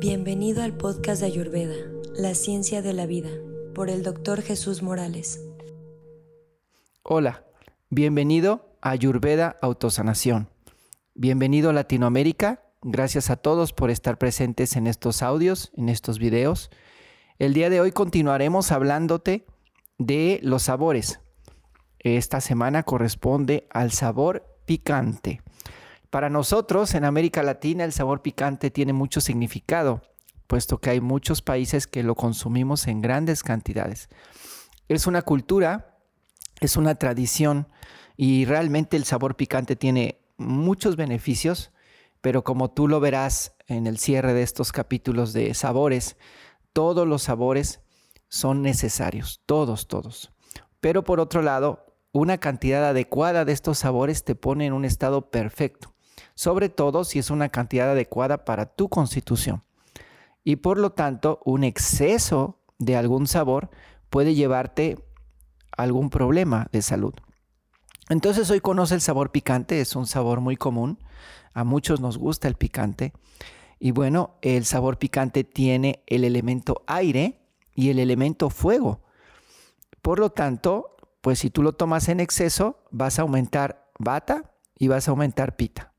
Bienvenido al podcast de Ayurveda, La Ciencia de la Vida, por el doctor Jesús Morales. Hola, bienvenido a Ayurveda Autosanación. Bienvenido a Latinoamérica. Gracias a todos por estar presentes en estos audios, en estos videos. El día de hoy continuaremos hablándote de los sabores. Esta semana corresponde al sabor picante. Para nosotros en América Latina el sabor picante tiene mucho significado, puesto que hay muchos países que lo consumimos en grandes cantidades. Es una cultura, es una tradición y realmente el sabor picante tiene muchos beneficios, pero como tú lo verás en el cierre de estos capítulos de sabores, todos los sabores son necesarios, todos, todos. Pero por otro lado, una cantidad adecuada de estos sabores te pone en un estado perfecto sobre todo si es una cantidad adecuada para tu constitución. Y por lo tanto, un exceso de algún sabor puede llevarte a algún problema de salud. Entonces hoy conoce el sabor picante, es un sabor muy común, a muchos nos gusta el picante. Y bueno, el sabor picante tiene el elemento aire y el elemento fuego. Por lo tanto, pues si tú lo tomas en exceso, vas a aumentar bata y vas a aumentar pita.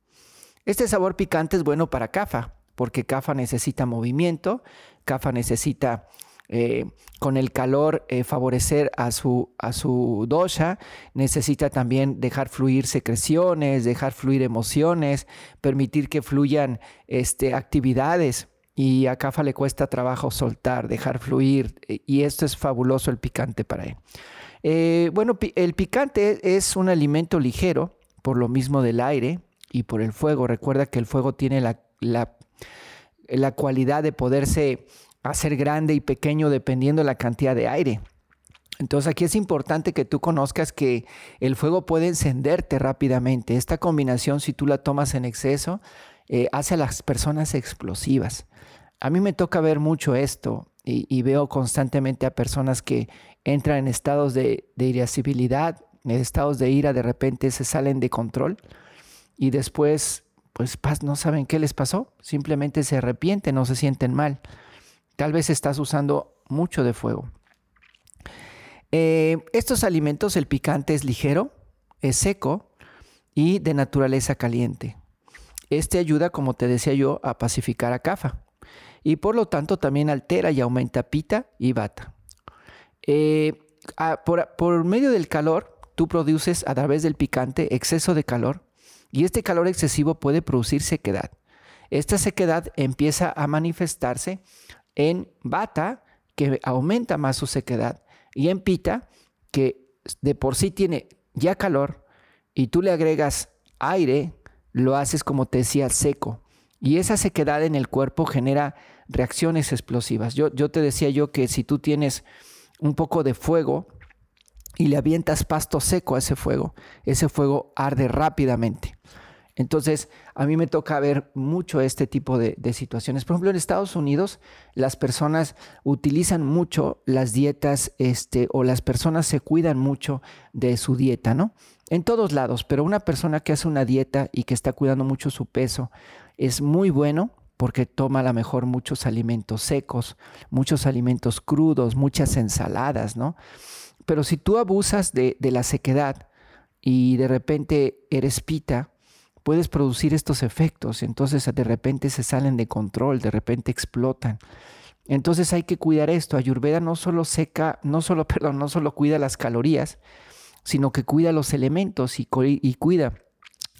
Este sabor picante es bueno para CAFA, porque CAFA necesita movimiento, CAFA necesita eh, con el calor eh, favorecer a su, a su dosha, necesita también dejar fluir secreciones, dejar fluir emociones, permitir que fluyan este, actividades. Y a CAFA le cuesta trabajo soltar, dejar fluir, eh, y esto es fabuloso el picante para él. bueno, el picante es un alimento ligero, por lo mismo del aire, y por el fuego. Recuerda que el fuego tiene la, la, cualidad de poderse hacer grande y pequeño dependiendo de la cantidad de aire. Entonces aquí es importante que tú conozcas que el fuego puede encenderte rápidamente. Esta combinación, si tú la tomas en exceso, eh, hace a las personas explosivas. A mí me toca ver mucho esto y, veo constantemente a personas que entran en estados de, de irascibilidad, en estados de ira, de repente se salen de control y después, pues no saben qué les pasó, simplemente se arrepienten, no se sienten mal. Tal vez estás usando mucho de fuego. Eh, estos alimentos, el picante es ligero, es seco y de naturaleza caliente. Este ayuda, como te decía yo, a pacificar a CAFA y por lo tanto también altera y aumenta pita y bata. Eh, por, por medio del calor, tú produces a través del picante exceso de calor y este calor excesivo puede producir sequedad. Esta sequedad empieza a manifestarse en bata, que aumenta más su sequedad, y en pita, que de por sí tiene ya calor, y tú le agregas aire, lo haces como te decía, seco. Y esa sequedad en el cuerpo genera reacciones explosivas. Yo, yo te decía yo que si tú tienes un poco de fuego y le avientas pasto seco a ese fuego, ese fuego arde rápidamente. Entonces, a mí me toca ver mucho este tipo de, situaciones. Por ejemplo, en Estados Unidos, las personas utilizan mucho las dietas, este, o las personas se cuidan mucho de su dieta, ¿no? En todos lados, pero una persona que hace una dieta y que está cuidando mucho su peso es muy bueno porque toma a lo mejor muchos alimentos secos, muchos alimentos crudos, muchas ensaladas, ¿no? Pero si tú abusas de, la sequedad y de repente eres pita, puedes producir estos efectos. Entonces de repente se salen de control, de repente explotan. Entonces hay que cuidar esto. Ayurveda no solo seca, no solo, perdón, no solo cuida las calorías, sino que cuida los elementos y cuida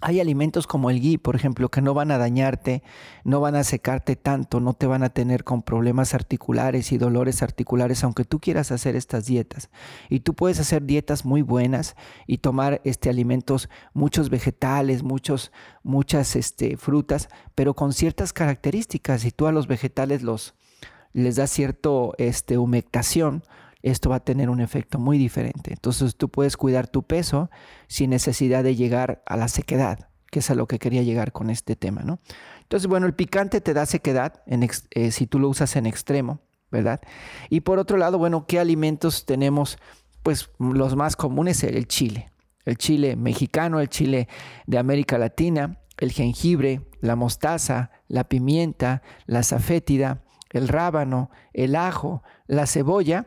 hay alimentos como el ghee, por ejemplo, que no van a dañarte, no van a secarte tanto, no te van a tener con problemas articulares y dolores articulares, aunque tú quieras hacer estas dietas. Y tú puedes hacer dietas muy buenas y tomar este, alimentos, muchos vegetales, muchos, muchas este, frutas, pero con ciertas características. Si tú a los vegetales los, les das cierto este, humectación, esto va a tener un efecto muy diferente. Entonces tú puedes cuidar tu peso sin necesidad de llegar a la sequedad, que es a lo que quería llegar con este tema, ¿no? Entonces, bueno, el picante te da sequedad eh, si tú lo usas en extremo, ¿verdad? Y por otro lado, bueno, ¿qué alimentos tenemos? Pues los más comunes, el chile, el chile mexicano, el chile de América Latina, el jengibre, la mostaza, la pimienta, la safétida, el rábano, el ajo, la cebolla,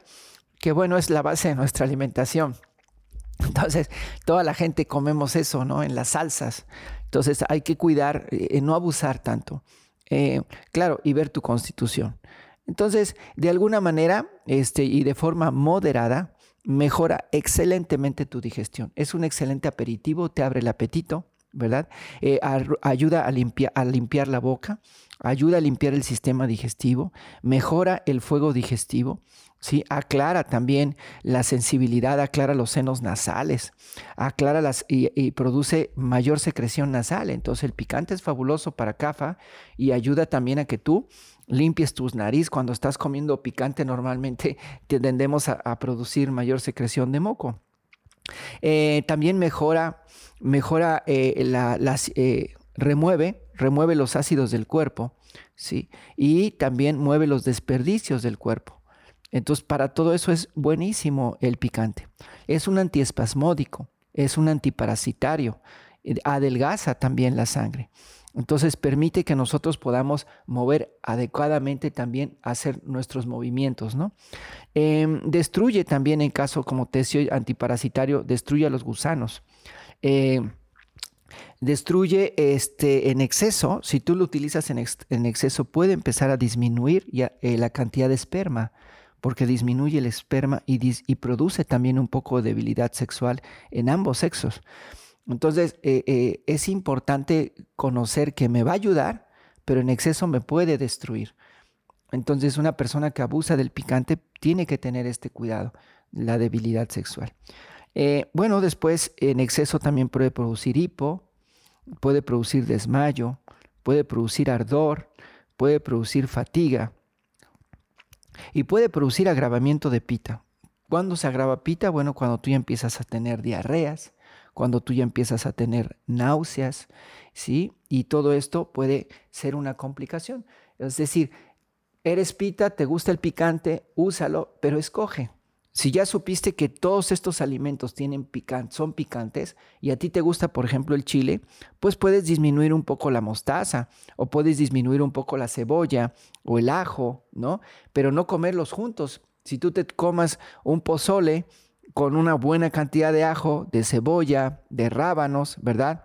que bueno, es la base de nuestra alimentación. Entonces, toda la gente comemos eso, ¿no? En las salsas. Entonces, hay que cuidar, eh, no abusar tanto. Eh, claro, y ver tu constitución. Entonces, de alguna manera, este, y de forma moderada, mejora excelentemente tu digestión. Es un excelente aperitivo, te abre el apetito, ¿verdad? Eh, ayuda a, limpiar la boca, ayuda a limpiar el sistema digestivo, mejora el fuego digestivo, ¿sí? Aclara también la sensibilidad, aclara los senos nasales, aclara las y, produce mayor secreción nasal. Entonces el picante es fabuloso para CAFA y ayuda también a que tú limpies tus nariz. Cuando estás comiendo picante normalmente tendemos a, producir mayor secreción de moco. Eh, también mejora, mejora eh, las, eh, remueve, remueve los ácidos del cuerpo, ¿sí? Y también mueve los desperdicios del cuerpo. Entonces, para todo eso es buenísimo el picante. Es un antiespasmódico, es un antiparasitario, adelgaza también la sangre. Entonces permite que nosotros podamos mover adecuadamente también, hacer nuestros movimientos, ¿no? Em, destruye también en caso como tesio antiparasitario, destruye a los gusanos. Em, destruye este, en exceso, si tú lo utilizas en, exceso, puede empezar a disminuir eh, la cantidad de esperma, porque disminuye el esperma y, y produce también un poco de debilidad sexual en ambos sexos. Entonces, eh, eh, es importante conocer que me va a ayudar, pero en exceso me puede destruir. Entonces, una persona que abusa del picante tiene que tener este cuidado, la debilidad sexual. Eh, bueno, después en exceso también puede producir hipo, puede producir desmayo, puede producir ardor, puede producir fatiga y puede producir agravamiento de pita. ¿Cuándo se agrava pita? Bueno, cuando tú ya empiezas a tener diarreas, cuando tú ya empiezas a tener náuseas, ¿sí? Y todo esto puede ser una complicación. Es decir, eres pita, te gusta el picante, úsalo, pero escoge. Si ya supiste que todos estos alimentos tienen son picantes y a ti te gusta, por ejemplo, el chile, pues puedes disminuir un poco la mostaza o puedes disminuir un poco la cebolla o el ajo, ¿no? Pero no comerlos juntos. Si tú te comas un pozole con una buena cantidad de ajo, de cebolla, de rábanos, ¿verdad?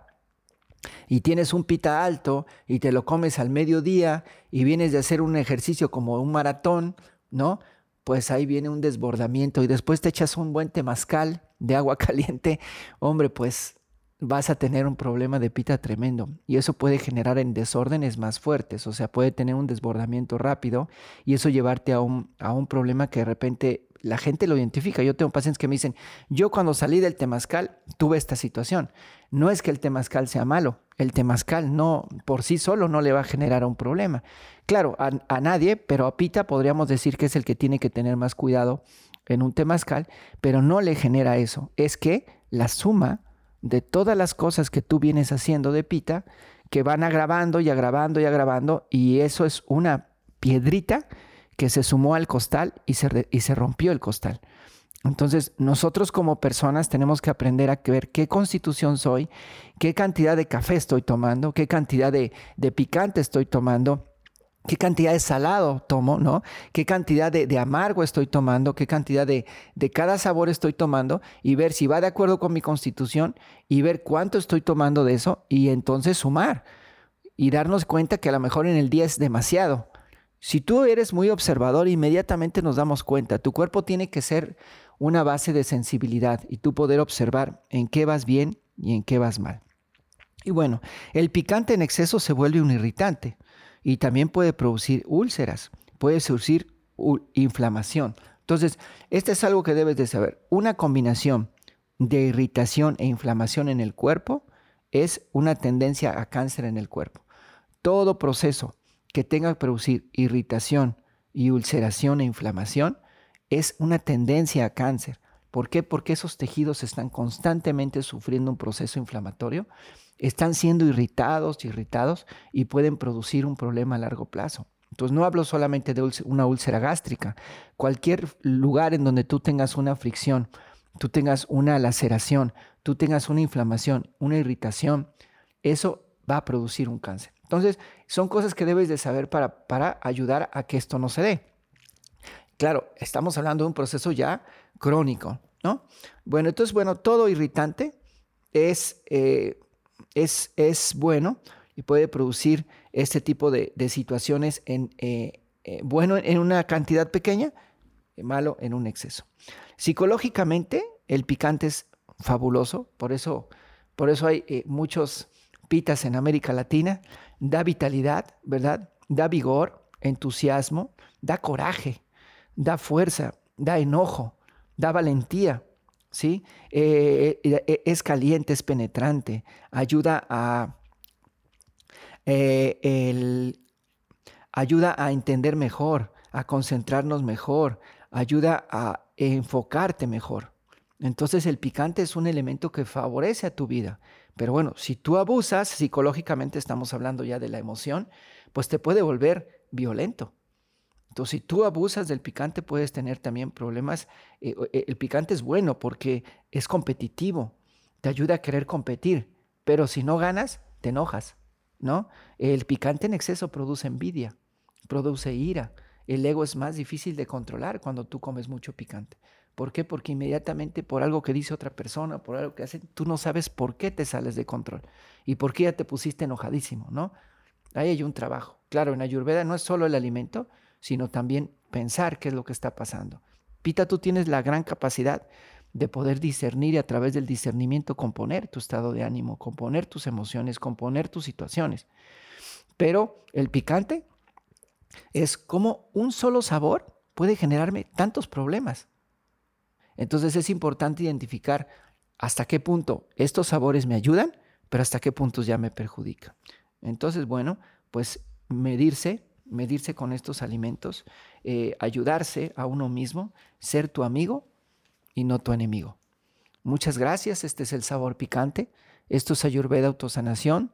Y tienes un pita alto y te lo comes al mediodía y vienes de hacer un ejercicio como un maratón, ¿no? Pues ahí viene un desbordamiento y después te echas un buen temazcal de agua caliente, hombre, pues vas a tener un problema de pita tremendo y eso puede generar en desórdenes más fuertes, o sea, puede tener un desbordamiento rápido y eso llevarte a un, a un problema que de repente la gente lo identifica. Yo tengo pacientes que me dicen, yo cuando salí del temazcal tuve esta situación. No es que el temazcal sea malo, el temazcal no, por sí solo no le va a generar un problema. Claro, a, nadie, pero a Pita podríamos decir que es el que tiene que tener más cuidado en un temazcal, pero no le genera eso. Es que la suma de todas las cosas que tú vienes haciendo de Pita, que van agravando y agravando y agravando, y eso es una piedrita que se sumó al costal y se, y se rompió el costal. Entonces, nosotros como personas tenemos que aprender a ver qué constitución soy, qué cantidad de café estoy tomando, qué cantidad de, picante estoy tomando, qué cantidad de salado tomo, ¿no? Qué cantidad de, amargo estoy tomando, qué cantidad de, de, cada sabor estoy tomando y ver si va de acuerdo con mi constitución y ver cuánto estoy tomando de eso y entonces sumar y darnos cuenta que a lo mejor en el día es demasiado si tú eres muy observador, inmediatamente nos damos cuenta. Tu cuerpo tiene que ser una base de sensibilidad y tú poder observar en qué vas bien y en qué vas mal. Y bueno, el picante en exceso se vuelve un irritante y también puede producir úlceras, puede producir inflamación. Entonces, este es algo que debes de saber. Una combinación de irritación e inflamación en el cuerpo es una tendencia a cáncer en el cuerpo. Todo proceso que tenga que producir irritación y ulceración e inflamación es una tendencia a cáncer. ¿Por qué? Porque esos tejidos están constantemente sufriendo un proceso inflamatorio, están siendo irritados, irritados y pueden producir un problema a largo plazo. Entonces no hablo solamente de una úlcera gástrica. Cualquier lugar en donde tú tengas una fricción, tú tengas una laceración, tú tengas una inflamación, una irritación, eso va a producir un cáncer. Entonces, son cosas que debes de saber para, para ayudar a que esto no se dé. Claro, estamos hablando de un proceso ya crónico, ¿no? Bueno, entonces, bueno, todo irritante es, eh, es, es bueno y puede producir este tipo de, situaciones en, eh, eh, bueno en una cantidad pequeña, malo en un exceso. Psicológicamente, el picante es fabuloso, por eso, por eso hay muchos pitas en América Latina, da vitalidad, ¿verdad? Da vigor, entusiasmo, da coraje, da fuerza, da enojo, da valentía, ¿sí? es caliente, es penetrante, ayuda a eh, el, ayuda a entender mejor, a concentrarnos mejor, ayuda a enfocarte mejor. Entonces el picante es un elemento que favorece a tu vida. Pero bueno, si tú abusas, psicológicamente estamos hablando ya de la emoción, pues te puede volver violento. Entonces, si tú abusas del picante, puedes tener también problemas. Eh, eh, el picante es bueno porque es competitivo, te ayuda a querer competir, pero si no ganas, te enojas. ¿no? El picante en exceso produce envidia, produce ira. El ego es más difícil de controlar cuando tú comes mucho picante. ¿Por qué? Porque inmediatamente por algo que dice otra persona, por algo que hace, tú no sabes por qué te sales de control y por qué ya te pusiste enojadísimo, ¿no? Ahí hay un trabajo. Claro, en Ayurveda no es solo el alimento, sino también pensar qué es lo que está pasando. Pita, tú tienes la gran capacidad de poder discernir y a través del discernimiento componer tu estado de ánimo, componer tus emociones, componer tus situaciones. Pero el picante es como un solo sabor puede generarme tantos problemas. Entonces es importante identificar hasta qué punto estos sabores me ayudan, pero hasta qué puntos ya me perjudican. Entonces, bueno, pues medirse, medirse con estos alimentos, eh, ayudarse a uno mismo, ser tu amigo y no tu enemigo. Muchas gracias, este es el sabor picante. Esto es Ayurveda Autosanación.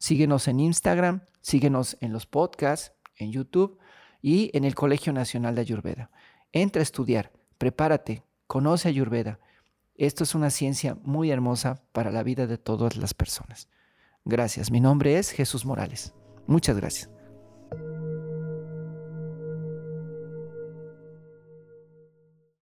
Síguenos en Instagram, síguenos en los podcasts, en YouTube y en el Colegio Nacional de Ayurveda. Entra a estudiar, prepárate, conoce Ayurveda. Esto es una ciencia muy hermosa para la vida de todas las personas. Gracias. Mi nombre es Jesús Morales. Muchas gracias.